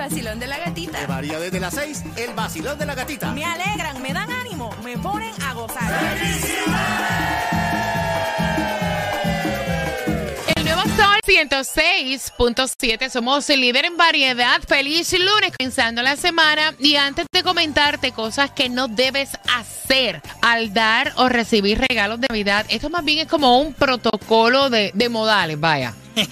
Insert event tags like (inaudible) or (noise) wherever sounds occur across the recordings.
vacilón de la gatita. Varía desde las 6, el vacilón de la gatita. Me alegran, me dan ánimo, me ponen a gozar. El Sol 106.7, somos el líder en variedad. Feliz lunes, comenzando la semana. Y antes de comentarte cosas que no debes hacer al dar o recibir regalos de Navidad, esto más bien es como un protocolo de, de modales, vaya. (laughs)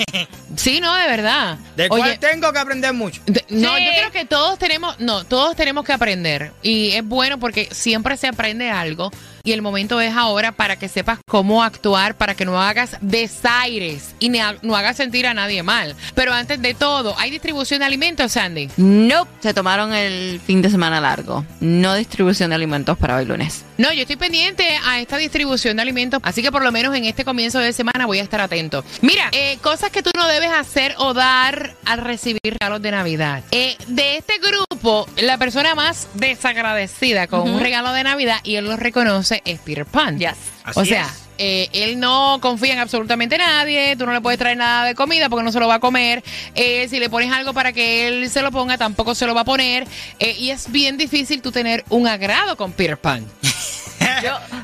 Sí, no, de verdad. De cual tengo que aprender mucho. De- No, Sí. yo creo que todos tenemos, no, todos tenemos que aprender. Y es bueno porque siempre se aprende algo. Y el momento es ahora para que sepas cómo actuar, para que no hagas desaires y no hagas sentir a nadie mal. Pero antes de todo, ¿hay distribución de alimentos, Sandy? No, se tomaron el fin de semana largo. No distribución de alimentos para hoy lunes. No, yo estoy pendiente a esta distribución de alimentos, así que por lo menos en este comienzo de semana voy a estar atento. Mira, eh, cosas que tú no debes hacer o dar al recibir regalos de Navidad. Eh, de este grupo, la persona más desagradecida con un regalo de Navidad, y él lo reconoce, es Peter Pan. Yes. Así o sea, es. eh, él no confía en absolutamente nadie, tú no le puedes traer nada de comida porque no se lo va a comer. Eh, si le pones algo para que él se lo ponga, tampoco se lo va a poner. Eh, y es bien difícil tú tener un agrado con Peter Pan. (laughs)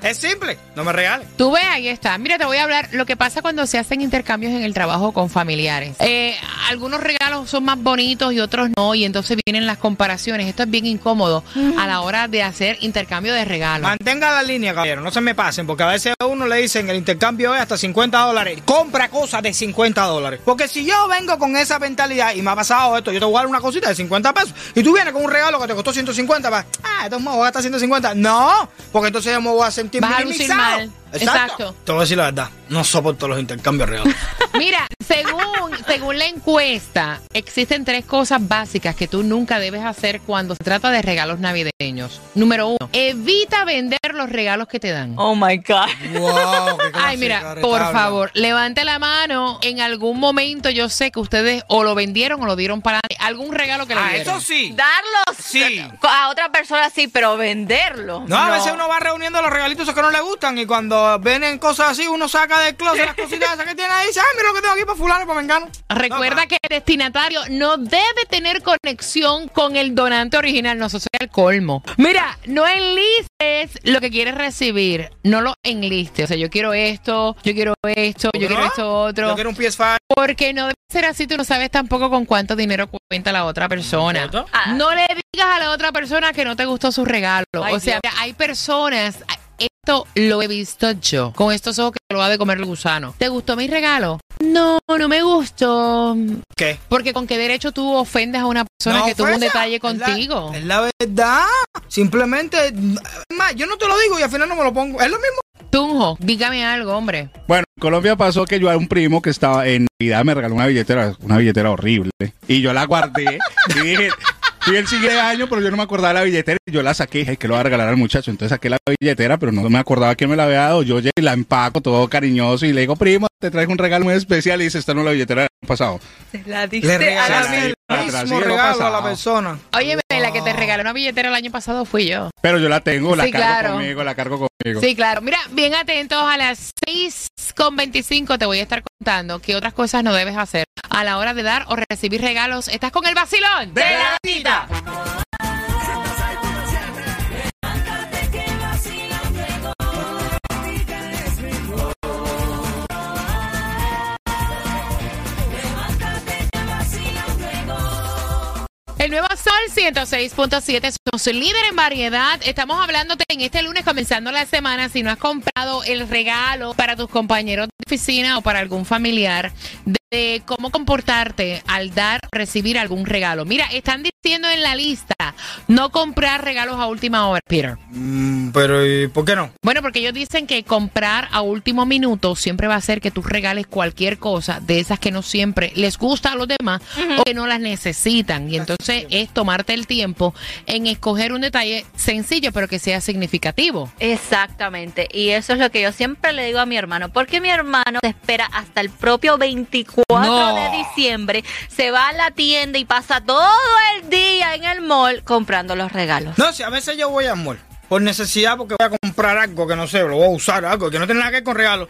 es simple, no me regales. Tú ves, ahí está. Mira, te voy a hablar lo que pasa cuando se hacen intercambios en el trabajo con familiares. Eh, algunos regalos son más bonitos y otros no, y entonces vienen las comparaciones. Esto es bien incómodo a la hora de hacer intercambio de regalos. Mantenga la línea, caballero, no se me pasen, porque a veces a uno le dicen el intercambio es hasta 50 dólares. Compra cosas de 50 dólares. Porque si yo vengo con esa mentalidad y me ha pasado esto, yo te voy a dar una cosita de 50 pesos y tú vienes con un regalo que te costó 150, va, ah, entonces me voy a gastar 150. No, porque entonces me voy a sentir Vas a lucir minimizado. mal. Exacto. Te voy a decir la verdad, no soporto los intercambios regalos. (laughs) Mira, según, según la encuesta, existen tres cosas básicas que tú nunca debes hacer cuando se trata de regalos navideños. Número uno, evita vender los regalos que te dan. Oh my God. wow, qué (laughs) Ay, mira, por favor, levante la mano. En algún momento yo sé que ustedes o lo vendieron o lo dieron para algún regalo que le Ah, dieron. eso sí. Darlos Sí. a otra persona sí, pero venderlo. No, a veces uno va reuniendo los regalitos que no le gustan y cuando vienen cosas así, uno saca del closet las cositas esas que tiene ahí y dice, ay, mira lo que tengo aquí para fulano y para mengano. Recuerda No, que el destinatario no debe tener conexión con el donante original, no eso sería el colmo. Mira, no enlistes lo que quieres recibir, no lo enlistes. O sea, yo quiero esto, yo quiero esto, yo quiero ¿No? esto otro. Yo quiero un PS5. Porque no debe ser así, tú no sabes tampoco con cuánto dinero cuenta la otra persona. Ah. No le digas a la otra persona que no te gustó su regalo. Ay, o sea, hay personas, esto lo he visto yo, con estos ojos que lo va de comer el gusano. ¿Te gustó mi regalo? No, no me gustó. ¿Qué? Porque con qué derecho tú ofendes a una persona No que tuvo un detalle es la- contigo. Es la, verdad. Simplemente, es más, yo no te lo digo y al final no me lo pongo. Es lo mismo. Tunjo, dígame algo, hombre. Bueno, en Colombia pasó que yo a un primo que estaba en Navidad me regaló una billetera, una billetera horrible. Y yo la guardé. y dije, fui el siguiente año, pero yo no me acordaba de la billetera. Y yo la saqué, dije que lo voy a regalar al muchacho. Entonces saqué la billetera, pero no me acordaba quién me la había dado. Yo llegué y la empaco todo cariñoso y le digo, primo, te traigo un regalo muy especial. Y dice, esta no es la billetera del año pasado. La Le regalaste la- la- mismo regalo a la persona. Oye, que te regaló una billetera el año pasado fui yo. Pero yo la tengo, la Sí, cargo claro. conmigo, la cargo conmigo. Sí, claro. Mira, bien atentos a las 6 con 25 te voy a estar contando qué otras cosas no debes hacer a la hora de dar o recibir regalos. ¿Estás con el vacilón? De la gatita. Sol 106.7, somos el líder en variedad. Estamos hablándote en este lunes comenzando la semana. Si no has comprado el regalo para tus compañeros de oficina o para algún familiar, de cómo comportarte al dar o recibir algún regalo. Mira, están diciendo en la lista no comprar regalos a última hora, Peter. Mm, pero ¿y por qué no? Bueno, porque ellos dicen que comprar a último minuto siempre va a hacer que tú regales cualquier cosa de esas que no siempre les gusta a los demás o que no las necesitan. Y entonces es tomarte el tiempo en escoger un detalle sencillo pero que sea significativo. Exactamente, y eso es lo que yo siempre le digo a mi hermano, porque mi hermano se espera hasta el propio 24 No. de diciembre, se va a la tienda y pasa todo el día en el mall comprando los regalos. No, si a veces yo voy al mall por necesidad porque voy a comprar algo que no sé, lo voy a usar, algo que no tiene nada que ver con regalos.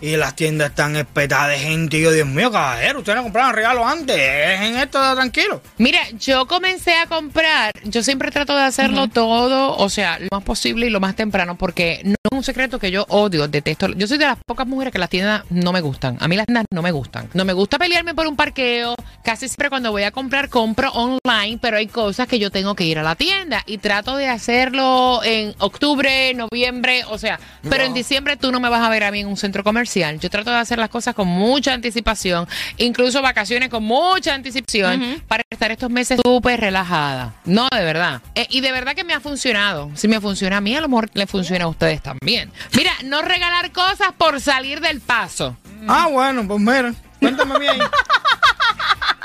Y las tiendas están espetadas de gente. Y yo, Dios mío, caballero, ustedes no compraban regalos antes. En esto tranquilo. Mira, yo comencé a comprar, yo siempre trato de hacerlo todo, o sea, lo más posible y lo más temprano, porque no es un secreto que yo odio, detesto. Yo soy de las pocas mujeres que las tiendas no me gustan. A mí las tiendas no me gustan. No me gusta pelearme por un parqueo. Casi siempre cuando voy a comprar, compro online, pero hay cosas que yo tengo que ir a la tienda y trato de hacerlo en octubre, noviembre, o sea, pero en diciembre tú no me vas a ver a mí en un centro comercial. Yo trato de hacer las cosas con mucha anticipación, incluso vacaciones con mucha anticipación, para estar estos meses súper relajada. No, de verdad. Eh, y de verdad que me ha funcionado. Si me funciona a mí, a lo mejor le funciona a ustedes también. Mira, no regalar cosas por salir del paso. Ah, bueno, pues mira, cuéntame bien. (laughs)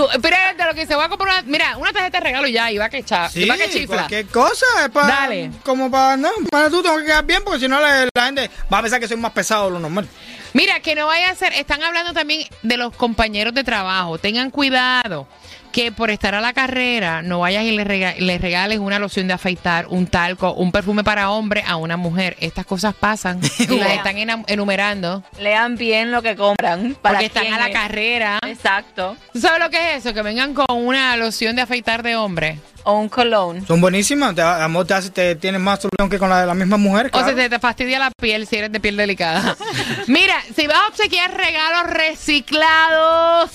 Tú, espérate, lo que se va a comprar una, mira, una tarjeta de regalo ya, y va que echa, y Sí, va que chifla. cualquier cosa es para. Dale. Como para. No, para tú tengo que quedar bien porque si no la, la gente va a pensar que soy más pesado de lo normal. Mira, que no vaya a ser, están hablando también de los compañeros de trabajo. Tengan cuidado que por estar a la carrera no vayas y le, rega- le regales una loción de afeitar, un talco, un perfume para hombre a una mujer. Estas cosas pasan (laughs) y las están enumerando Lean bien lo que compran. Para porque están a la es. carrera. Exacto. ¿Tú sabes lo que es eso? Que vengan con una loción de afeitar de hombre. O un cologne. Son buenísimas. Te, amor, te, hace, te tienes más solución que con la de las mismas mujeres. O claro. sea, te, te fastidia la piel si eres de piel delicada. (laughs) Mira, si vas a obsequiar regalos reciclados,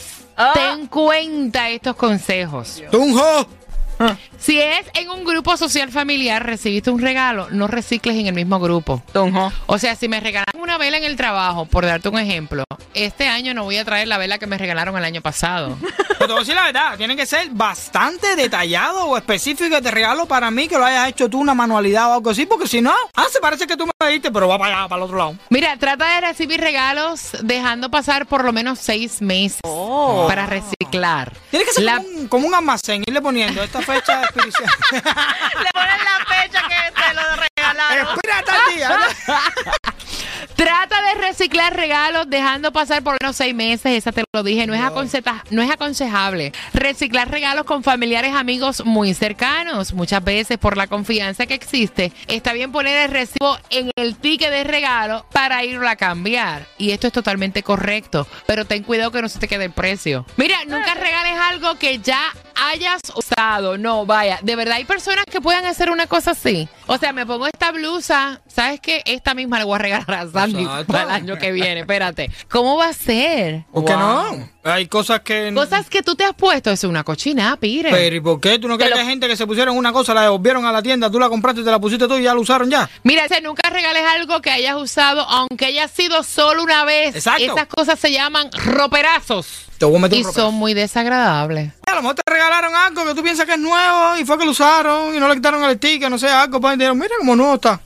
Ten cuenta estos consejos. Tunjo. (laughs) Si es en un grupo social familiar, recibiste un regalo, no recicles en el mismo grupo. O sea, si me regalaron una vela en el trabajo, por darte un ejemplo, este año no voy a traer la vela que me regalaron el año pasado. (laughs) Pero te voy a decir la verdad, tienen que ser bastante detallados o específicos de regalo para mí que lo hayas hecho tú una manualidad o algo así, porque si no, ah, se parece que tú me diste, pero va para allá, para el otro lado. Mira, trata de recibir regalos dejando pasar por lo menos seis meses para reciclar. Tiene que ser La- como, un, como un almacén, irle poniendo esta fecha de expedición. (laughs) Le ponen la fecha que te lo regalaron. Espera tal día. ¿no? (laughs) Trata de reciclar regalos dejando pasar por unos seis meses, esa te lo dije, no es, aconseja- no es aconsejable. Reciclar regalos con familiares, amigos muy cercanos, muchas veces por la confianza que existe, está bien poner el recibo en el ticket de regalo para irlo a cambiar. Y esto es totalmente correcto, pero ten cuidado que no se te quede el precio. Mira, nunca regales algo que ya hayas usado. No, vaya, de verdad hay personas que puedan hacer una cosa así. O sea, me pongo esta blusa, ¿sabes qué? Esta misma la voy a regalar a Para el año que viene. Espérate. ¿Cómo va a ser? ¿Por qué Wow. no? Hay cosas que... Cosas que tú te has puesto, es una cochina, pire. Pero ¿y por qué? ¿Tú no crees que hay gente que se pusieron una cosa, la devolvieron a la tienda, tú la compraste y te la pusiste tú y ya la usaron ya? Mira, si nunca regales algo que hayas usado, aunque haya sido solo una vez. Exacto. Esas cosas se llaman roperazos. Te voy a meter Y un ropazo. son muy desagradables. A lo mejor te regalaron algo que tú piensas que es nuevo y fue que lo usaron y no le quitaron el ticket, no sé, algo, pues y dijeron, mira cómo nuevo está.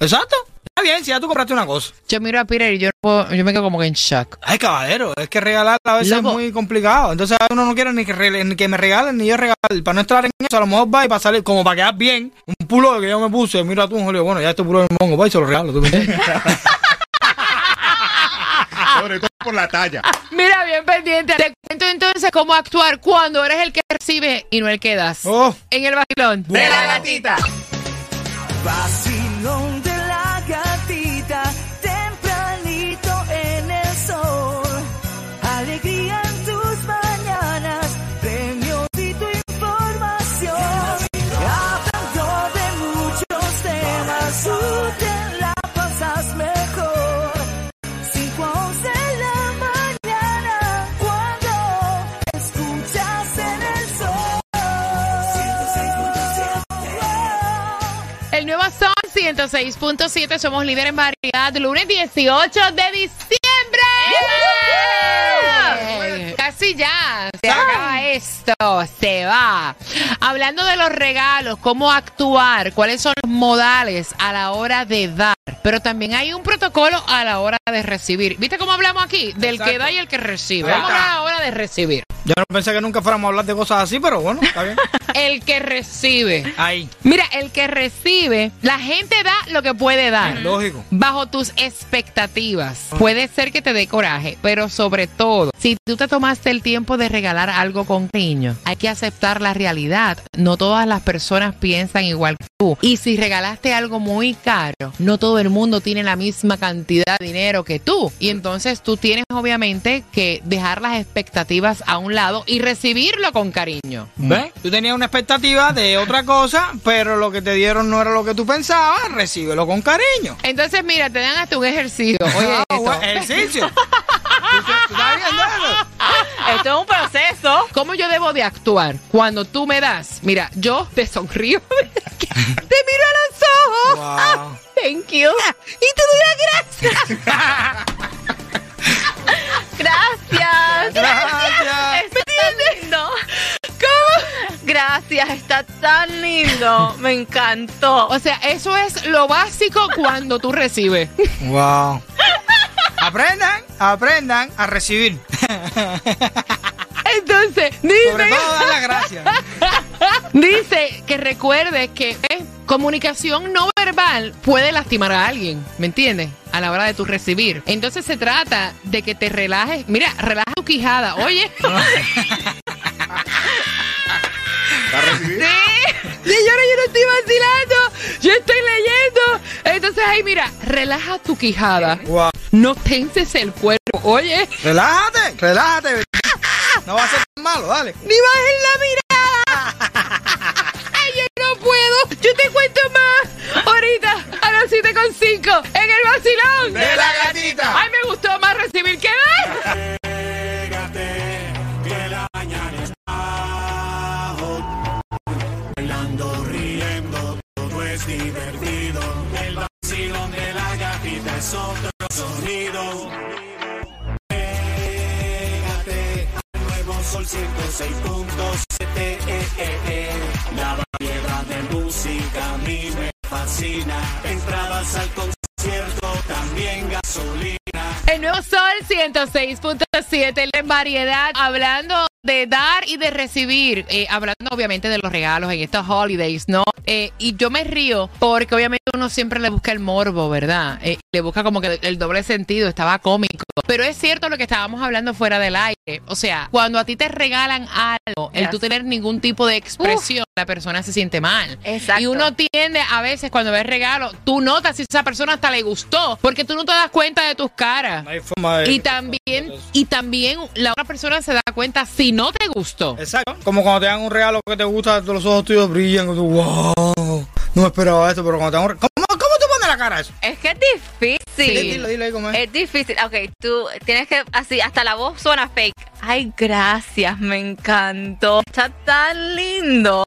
Exacto. Está bien, si ya tú compraste una cosa. Yo miro a Peter y yo, no puedo- yo me quedo como que en shock. Ay, caballero, es que regalar a veces Loco. es muy complicado. Entonces uno no quiere ni que, re- ni que me regalen ni yo regalar. Para no estar en eso, a lo mejor va y para salir, como para quedar bien, un pulo que yo me puse, mira tú, Julio, bueno, ya este pulo me pongo, va y se lo regalo, ¿tú me entiendes? (laughs) Sobre todo por la talla. Mira, bien pendiente. Te cuento entonces cómo actuar cuando eres el que recibe y no el que das. Oh. En el vacilón. De la gatita. Vacilón 106.7. Somos líderes en variedad. Lunes 18 de diciembre. Casi ya. Se acaba esto. se va. Hablando de los regalos, cómo actuar, cuáles son los modales a la hora de dar. Pero también hay un protocolo a la hora de recibir. ¿Viste cómo hablamos aquí? Del que da y el que recibe. Vamos a hablar ahora de recibir. Yo no pensé que nunca fuéramos a hablar de cosas así, pero bueno, está bien. (laughs) El que recibe. Ahí. Mira, el que recibe, la gente da lo que puede dar. Lógico. Bajo tus expectativas. Puede ser que te dé coraje, pero sobre todo, si tú te tomaste el tiempo de regalar algo con cariño, hay que aceptar la realidad. No todas las personas piensan igual que tú. Y si regalaste algo muy caro, no todo el mundo tiene la misma cantidad de dinero que tú. Y entonces tú tienes obviamente que dejar las expectativas a un lado y recibirlo con cariño. ¿Ves? Tú tenías una expectativa de otra cosa, pero lo que te dieron no era lo que tú pensabas, recíbelo con cariño. Entonces, mira, te dan hasta un ejercicio. (laughs) Oye, Ah, esto. bueno, ejercicio. ¿Tú, tú estás viendo eso? (laughs) Esto es un proceso. ¿Cómo yo debo de actuar cuando tú me das? Mira, yo te sonrío, te miro a los ojos. Wow. (laughs) Thank you. Y te doy la gracia. Gracias. Gracias. Está tan lindo. ¿Cómo? Gracias, está tan lindo. Me encantó. O sea, eso es lo básico cuando tú recibes. Wow. Aprendan, aprendan a recibir. Entonces, Sobre dice, todo dar las gracias. (laughs) dice que recuerdes que eh, comunicación no verbal puede lastimar a alguien, ¿me entiendes? A la hora de tu recibir. Entonces se trata de que te relajes. Mira, relaja tu quijada. Oye. (laughs) Sí, señora, yo no estoy vacilando. Yo estoy leyendo. Entonces, ahí, mira, relaja tu quijada. Wow. No tenses el cuerpo. Oye, Relájate, relájate. No va a ser tan malo, dale. ni bajes la mirada. (laughs) Ay, yo no puedo. Yo te cuento más ahorita a las 7.5 en el vacilón. De la gatita. Ay, me gustó más recibir que dar. Pégate, que la mañana está hot. Bailando, riendo, todo es divertido. El vacilón de la gatita es otro sonido. 106.7. eh, eh, eh. La variedad de música a mí me fascina. Entradas al concierto, también gasolina. El nuevo Sol 106.7 en variedad, hablando de dar y de recibir, eh, hablando obviamente de los regalos en estos holidays, ¿no? Eh, y yo me río porque obviamente uno siempre le busca el morbo, ¿verdad? Eh, le busca como que el doble sentido, estaba cómico. Pero es cierto lo que estábamos hablando fuera del aire. O sea, cuando a ti te regalan algo, el tú tener ningún tipo de expresión, la persona se siente mal. Exacto. Y uno tiende a veces cuando ves regalo, tú notas si esa persona hasta le gustó, porque tú no te das cuenta de tus caras. No hay forma de... Y también, y también la otra persona se da cuenta si no te gustó. Exacto. Como cuando te dan un regalo que te gusta, los ojos tuyos brillan. y tú, wow, no me esperaba esto, pero cuando te dan un regalo... ¿Cómo, ¿Cómo tú pones la cara a eso? Es que es difícil. Sí. Ahí es. Es difícil. Ok, tú tienes que, así, hasta la voz suena fake. Ay, gracias, me encantó. Está tan lindo.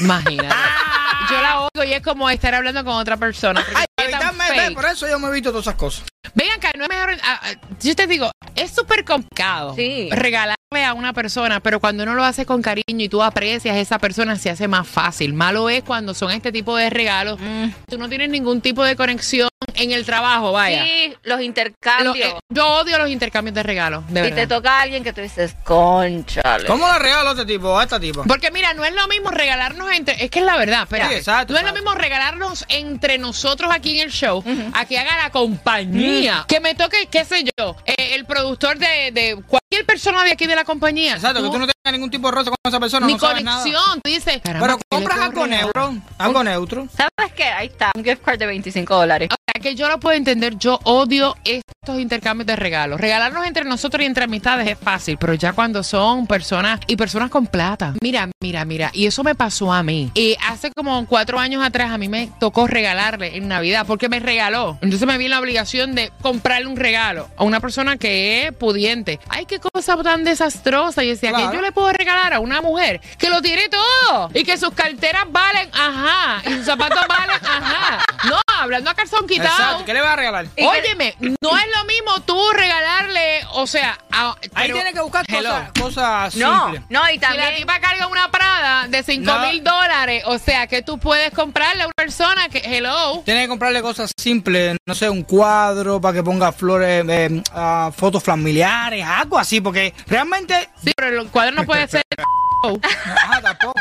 Imagínate. Yo la oigo y es como estar hablando con otra persona. Ay, fake. por eso yo me evito todas esas cosas. Ven acá, no es mejor. ah, ah, yo te digo, es súper complicado Sí. regalarle a una persona, pero cuando uno lo hace con cariño y tú aprecias a esa persona, se hace más fácil. Malo es cuando son este tipo de regalos. Mm. Tú no tienes ningún tipo de conexión en el trabajo, vaya. Sí, los Lo- intercambios. eh, yo odio los intercambios de regalos, de y verdad. te toca a alguien que tú dices, conchale. ¿Cómo le regalo a este tipo, a esta tipa? Porque mira, no es lo mismo regalarnos entre, es que es la verdad, espera. Sí, exacto, no es lo mismo regalarnos entre nosotros aquí en el show, a que haga la compañía, que me toque, qué sé yo, eh, el productor de, de cualquier persona de aquí de la compañía. Exacto, que tú no tengas ningún tipo de roce con esa persona, ni no sabes nada. conexión. Tú dices, caramba, Pero ¿qué le compras algo neutro, algo neutro. ¿Sabes qué? Ahí está, un gift card de 25 dólares. Que yo lo puedo entender, yo odio estos intercambios de regalos. Regalarnos entre nosotros y entre amistades es fácil, pero ya cuando son personas y personas con plata. Mira, mira, mira, y eso me pasó a mí. Y hace como cuatro años atrás a mí me tocó regalarle en Navidad porque me regaló. Entonces me vi la obligación de comprarle un regalo a una persona que es pudiente. Ay, qué cosa tan desastrosa. Y decía, Claro. que yo le puedo regalar a una mujer que lo tiene todo y que sus carteras valen, ajá, y sus zapatos (laughs) valen, ajá. No, hablando a calzón quitado. Exacto. ¿Qué le vas a regalar? Óyeme, no es lo mismo tú regalarle, o sea, a- Ahí tienes que buscar cosas, cosas No, simples. no, y Si la también. tipa carga una Prada de 5 No. mil dólares, o sea, que tú puedes comprarle a una persona que, hello, Tienes que comprarle cosas simples, no sé, un cuadro para que ponga flores, eh, ah, fotos familiares, algo así, porque realmente... sí, pero el cuadro no puede ser... (laughs) Ah, tampoco.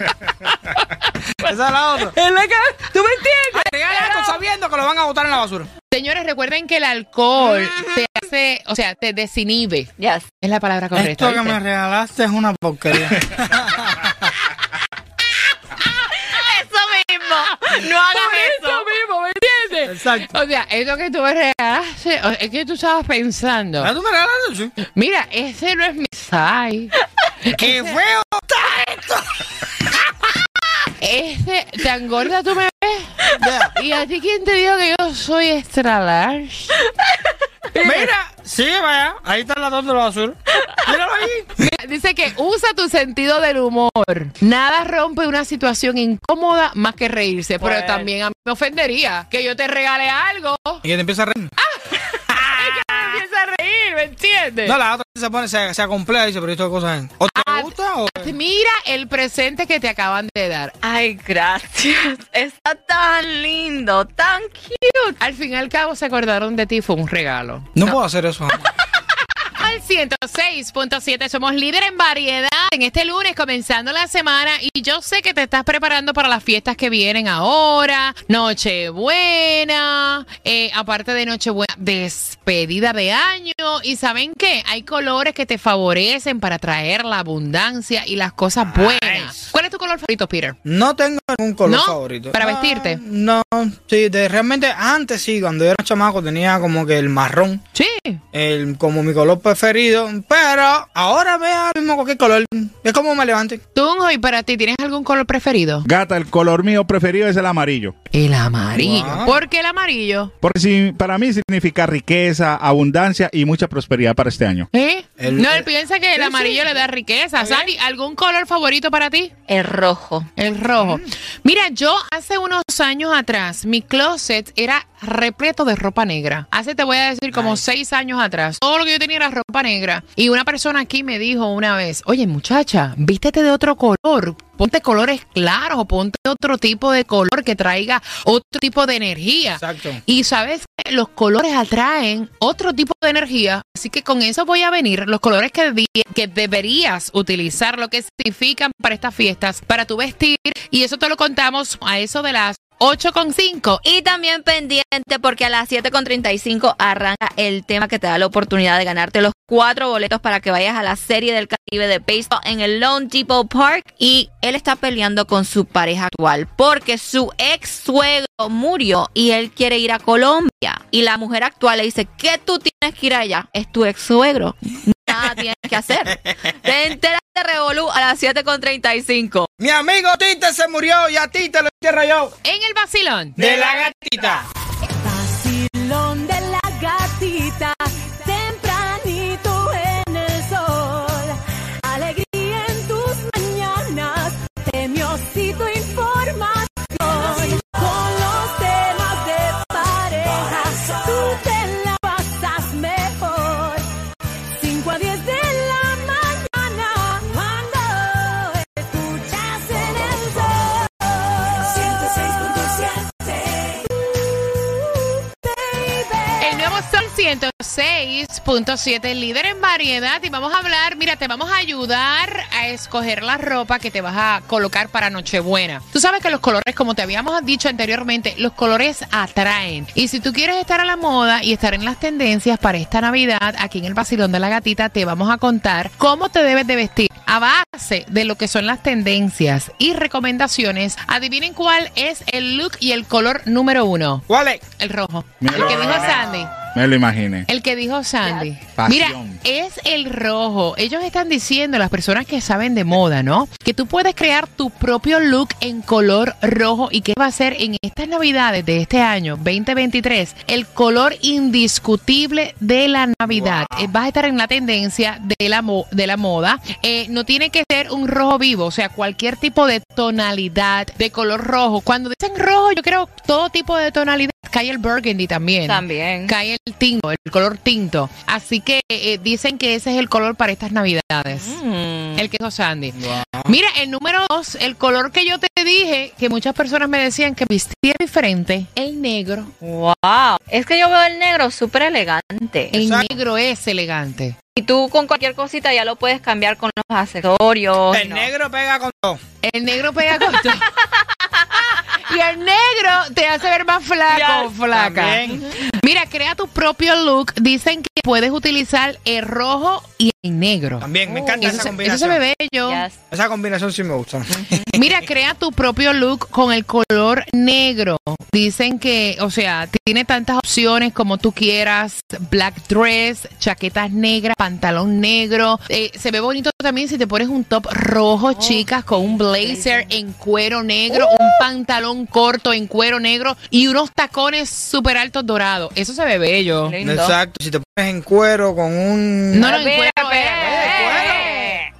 Esa es la otra. Es la que- ¿Tú me entiendes? Regala esto sabiendo que lo van a botar en la basura. Señores, recuerden que el alcohol te hace, o sea, te desinhibe. Yes. Es la palabra correcta. Esto que ¿viste? me regalaste es una porquería. (laughs) Eso mismo. No hagas Por eso. eso mismo, ¿me entiendes? Exacto. O sea, eso que tú me regalaste, o- es que tú estabas pensando. ¿Ah, tú me regalaste? Sí. Mira, ese no es mi size. (laughs) ¡Qué feo! (laughs) Ese, tan gorda tú me ves. Ya. ¿Y a ti quién te dijo que yo soy extra large? Mira, sí, vaya. Ahí está la tonta de la basura. Míralo ahí. Mira, dice que usa tu sentido del humor. Nada rompe una situación incómoda más que reírse. Pero Pues. también a mí me ofendería que yo te regale algo Y que te empieza a reír. y empieza a reír, ¿me entiendes? No, la otra se pone, se, se acomplea y dice, pero esto de cosas. ¿O te Ah, gusta o.? Mira el presente que te acaban de dar. Ay, gracias. Está tan lindo, tan cute. Al fin y al cabo se acordaron de ti, fue un regalo. No puedo hacer eso. Al 106.7 somos líder en variedad en este lunes comenzando la semana y yo sé que te estás preparando para las fiestas que vienen ahora, Nochebuena, eh, aparte de Nochebuena, despedida de año y ¿saben qué? Hay colores que te favorecen para traer la abundancia y las cosas buenas. ¿Cuál es tu color favorito, Peter? No tengo ningún color ¿No? favorito. ¿Para Ah, vestirte? No, sí, de, realmente antes sí, cuando yo era chamaco tenía como que el marrón, Sí. El, como mi color preferido, pero ahora vea mismo cualquier color. Es como me levante. Tunjo, ¿y para ti tienes algún color preferido? Gata, el color mío preferido es el amarillo. El amarillo. Wow. ¿Por qué el amarillo? Porque si, para mí significa riqueza, abundancia y mucha prosperidad para este año. ¿Eh? El- no, él piensa que el amarillo sí. le da riqueza. Sandy, ¿algún color favorito para ti? El rojo. El rojo. Mira, yo hace unos años atrás, mi closet era repleto de ropa negra. Hace, te voy a decir, como seis años atrás. Todo lo que yo tenía era ropa negra. Y una persona aquí me dijo una vez, oye muchacha, vístete de otro color. Ponte colores claros o ponte otro tipo de color que traiga otro tipo de energía. Exacto. Y sabes que los colores atraen otro tipo de energía, así que con eso voy a venir los colores que, que deberías utilizar, lo que significan para estas fiestas, para tu vestir, y eso te lo contamos a eso de las 8.5. Y también pendiente porque a las 7.35 arranca el tema que te da la oportunidad de ganarte los cuatro boletos para que vayas a la Serie del Caribe de Baseball en el Lone Depot Park. Y él está peleando con su pareja actual porque su ex suegro murió y él quiere ir a Colombia. Y la mujer actual le dice que tú tienes que ir allá. Es tu ex suegro. Nada tienes que hacer. (laughs) Te enteras de Revolú a las 7.35. Mi amigo Tite se murió y a ti te lo entierro yo. En el vacilón. De la gatita. 106.7, líder en variedad. Y vamos a hablar, mira, te vamos a ayudar a escoger la ropa que te vas a colocar para Nochebuena. Tú sabes que los colores, como te habíamos dicho anteriormente, los colores atraen. Y si tú quieres estar a la moda y estar en las tendencias para esta Navidad, aquí en el Basilón de la Gatita, te vamos a contar cómo te debes de vestir a base de lo que son las tendencias y recomendaciones. Adivinen cuál es el look y el color número uno. ¿Cuál es? El rojo. Mira. El que dijo Sandy. Me lo imaginé. El que dijo Sandy. Mira, es el rojo. Ellos están diciendo, las personas que saben de moda, ¿no? Que tú puedes crear tu propio look en color rojo y que va a ser en estas navidades de este año 2023 el color indiscutible de la Navidad. Eh, Vas a estar en la tendencia de la, mo- de la moda. Eh, no tiene que ser un rojo vivo, o sea, cualquier tipo de tonalidad de color rojo. Cuando dicen rojo, yo creo todo tipo de tonalidad. Cae el burgundy también. También. Cae el tinto, el color tinto. Así que eh, dicen que ese es el color para estas navidades. Mm. El que dijo Sandy. Mira, el número dos, el color que yo te dije, que muchas personas me decían que vestía diferente, el negro. Wow. Es que yo veo el negro súper elegante. El Exacto. negro es elegante. Y tú con cualquier cosita ya lo puedes cambiar con los accesorios. El ¿no? negro pega con todo. El negro pega con todo. (laughs) y el negro te hace ver más flaco, Yes. flaca. También. Mira, crea tu propio look. Dicen que puedes utilizar el rojo y el negro. También, me encanta Eso, esa se- eso combinación. se ve bello. Yes. Esa combinación sí me gusta. (laughs) Mira, crea tu propio look con el color negro. Dicen que, o sea, tiene tantas opciones como tú quieras. Black dress, chaquetas negras, pantalón negro. Eh, se ve bonito también si te pones un top rojo, chicas, con un blazer en cuero negro, un pantalón corto en cuero negro y unos tacones súper altos dorados. Eso se ve bello. Lindo. Exacto. Si te pones en cuero con un... No, no, en cuero, eh.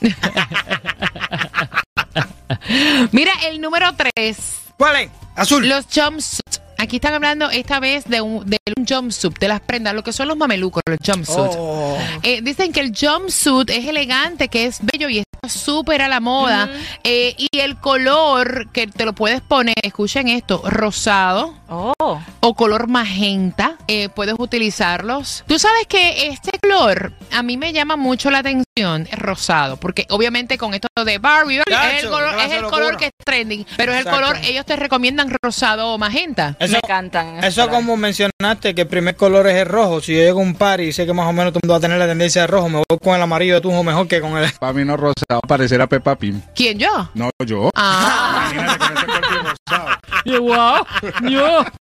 (laughs) Mira, el número 3. ¿Cuál es? Azul. Los jumpsuits. Aquí están hablando esta vez de un, de un jumpsuit, de las prendas, lo que son los mamelucos, los jumpsuits. Oh. Eh, dicen que el jumpsuit es elegante, que es bello y está súper a la moda. Eh, y el color que te lo puedes poner, escuchen esto, rosado Oh. o color magenta, eh, puedes utilizarlos. Tú sabes que este color a mí me llama mucho la atención, rosado, porque obviamente con esto de Barbie, es el color, es el color que es trending, pero es el Exacto. color, ellos te recomiendan rosado o magenta. Eso, encantan. esos eso colores. como mencionaste, que el primer color es el rojo. Si yo llego a un par y sé que más o menos todo el mundo va a tener la tendencia de rojo, me voy con el amarillo de tunjo mejor que con el... Para mí no rosado, parecer a Peppa Pim. ¿Quién yo? No, yo. Ah, Imagínate con ese cuerpo rosado.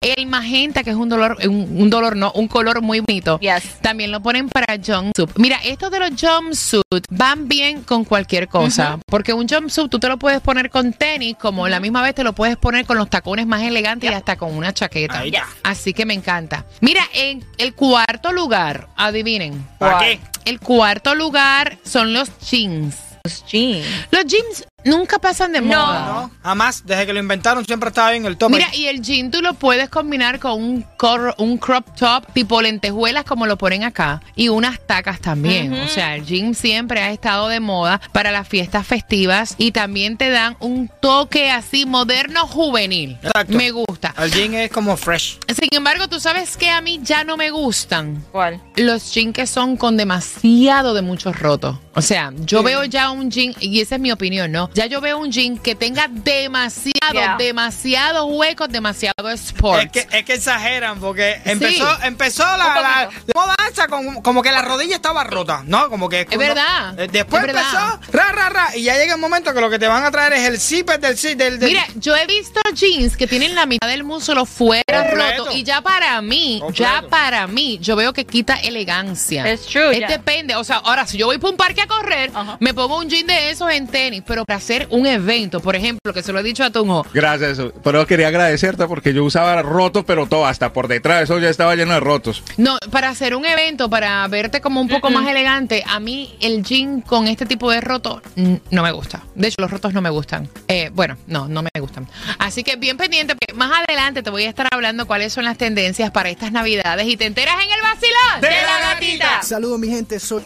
el magenta, que es un dolor, un, un dolor, no, un color muy bonito. Yes. También lo ponen para jumpsuit. Mira, estos de los jumpsuit van bien con cualquier cosa. Porque un jumpsuit tú te lo puedes poner con tenis, como la misma vez te lo puedes poner con los tacones más elegantes y hasta con una chaqueta. Ahí está. Así que me encanta. Mira, en el cuarto lugar, adivinen. ¿Para qué? El cuarto lugar son los jeans. Los jeans. Los jeans nunca pasan de No. moda. No, jamás. Desde que lo inventaron siempre estaba bien el top. Mira, y el jean tú lo puedes combinar con un, cor- un crop top tipo lentejuelas como lo ponen acá y unas tacas también. O sea, el jean siempre ha estado de moda para las fiestas festivas y también te dan un toque así moderno juvenil. Exacto. Me gusta. El jean es como fresh. Sin embargo, tú sabes que a mí ya no me gustan ¿Cuál? los jeans que son con demasiado de muchos rotos. O sea, yo veo ya un jean, y esa es mi opinión, ¿no? Ya yo veo un jean que tenga demasiado, Yeah. demasiados huecos, demasiado sport. Es que, es que exageran porque empezó, Sí. empezó la, la, la moda esa con, como que la rodilla estaba rota, ¿no? Como que Es verdad, Eh, Después es verdad. empezó ra, ra, ra, y ya llega un momento que lo que te van a traer es el zipper del zip del, del- Mira, yo he visto jeans que tienen la mitad del muslo fuera Completo. roto y ya para mí, ya para mí, yo veo que quita elegancia. It's true, Es ya. depende, o sea, ahora si yo voy para un parque a correr, me pongo un jean de esos en tenis, pero para hacer un evento, por ejemplo, que se lo he dicho a Tunjo, Gracias. Pero quería agradecerte porque yo usaba rotos, pero todo, hasta por detrás. Eso ya estaba lleno de rotos. No, para hacer un evento, para verte como un poco más elegante, a mí el jean con este tipo de roto no me gusta. De hecho, los rotos no me gustan. Eh, bueno, no, no me gustan. Así que bien pendiente, porque más adelante te voy a estar hablando cuáles son las tendencias para estas navidades y te enteras en el vacilón De la gatita. Saludos mi gente, soy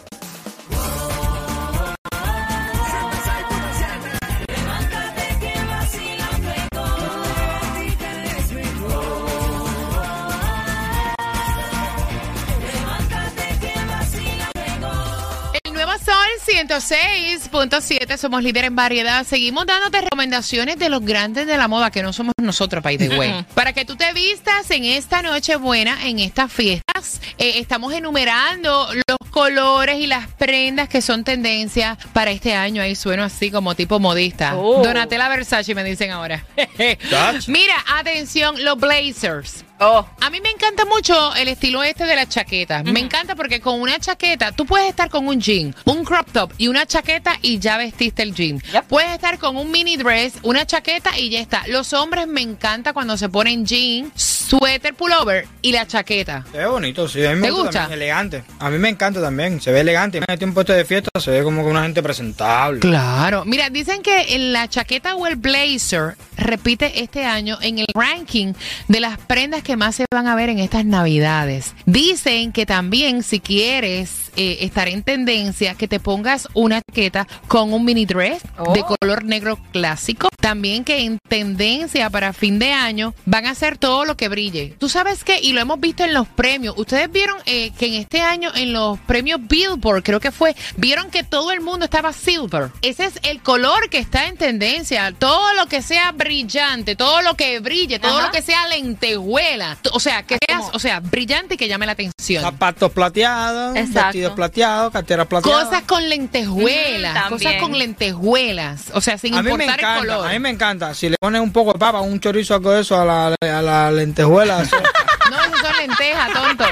106.7, somos líder en variedad. Seguimos dándote recomendaciones de los grandes de la moda, que no somos nosotros, by the (laughs) way. Para que tú te vistas en esta noche buena, en estas fiestas, eh, estamos enumerando los colores y las prendas que son tendencia para este año. Ahí sueno así como tipo modista. Oh. Donatella Versace me dicen ahora. (laughs) Mira, atención, los blazers. Oh. A mí me encanta mucho el estilo este de las chaquetas. Me encanta porque con una chaqueta tú puedes estar con un jean, un crop top y una chaqueta y ya vestiste el jean. Yep. Puedes estar con un mini dress, una chaqueta y ya está. Los hombres me encanta cuando se ponen jean, suéter pullover y la chaqueta. Es bonito, sí. A mí me ¿Te gusta? también, elegante. A mí me encanta también. Se ve elegante. En este tiempo este de fiesta se ve como que una gente presentable. Claro. Mira, dicen que en la chaqueta o el blazer repite este año en el ranking de las prendas que más se van a ver en estas navidades. Dicen que también si quieres eh, estar en tendencia, que te pongas una chaqueta con un mini dress Oh. de color negro clásico. También que en tendencia para fin de año van a hacer todo lo que brille. Tú sabes que, y lo hemos visto en los premios, ustedes vieron eh, que en este año en los premios Billboard, creo que fue, vieron que todo el mundo estaba silver. Ese es el color que está en tendencia. Todo lo que sea brillante, todo lo que brille, todo Ajá. lo que sea lentejuela. O sea, que seas, o sea, brillante y que llame la atención. Zapatos plateados, Exacto. Vestidos plateados, carteras plateadas. Cosas con lentejuelas, Ujú, cosas con lentejuelas. O sea, sin a importar el color. a mí me encanta. Si le pones un poco de papa, un chorizo, algo de eso a la, a la lentejuela. eso- (laughs) No, esas son lentejas, tonto.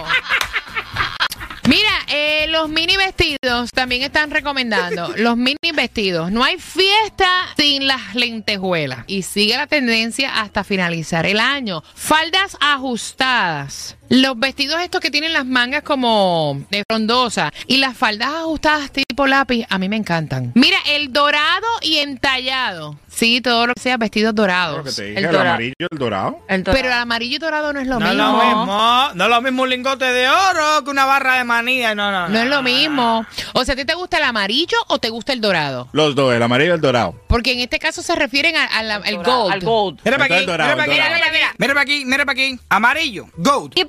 Mira, eh, los mini vestidos también están recomendando. (laughs) Los mini vestidos. No hay fiesta sin las lentejuelas. Y sigue la tendencia hasta finalizar el año. Faldas ajustadas. Los vestidos estos que tienen las mangas como de frondosa y las faldas ajustadas tipo lápiz, a mí me encantan. Mira, el dorado y entallado. Sí, todo lo que sea vestidos Lo que dorados. te dije, El el, dorado. amarillo, el dorado. El Pero el amarillo y dorado no es lo no es mismo. lo mismo. No es lo mismo un lingote de oro que una barra de manía. No, no, No es lo mismo. O sea, ¿a ti te gusta el amarillo o te gusta el dorado? Los dos, el amarillo y el dorado. Porque en este caso se refieren al dorado, gold. al gold. Mira para aquí, dorado, mira para aquí, dorado. mira para aquí, mira para aquí, mira para aquí. Amarillo, gold. ¿Y